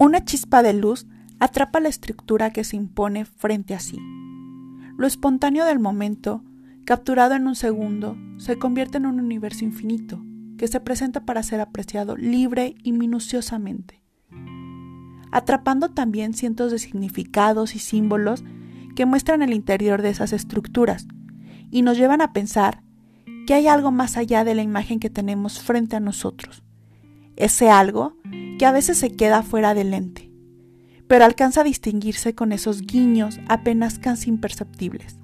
Una chispa de luz atrapa la estructura que se impone frente a sí. Lo espontáneo del momento, capturado en un segundo, se convierte en un universo infinito que se presenta para ser apreciado libre y minuciosamente, atrapando también cientos de significados y símbolos que muestran el interior de esas estructuras y nos llevan a pensar que hay algo más allá de la imagen que tenemos frente a nosotros, ese algo que a veces se queda fuera del lente, pero alcanza a distinguirse con esos guiños apenas casi imperceptibles.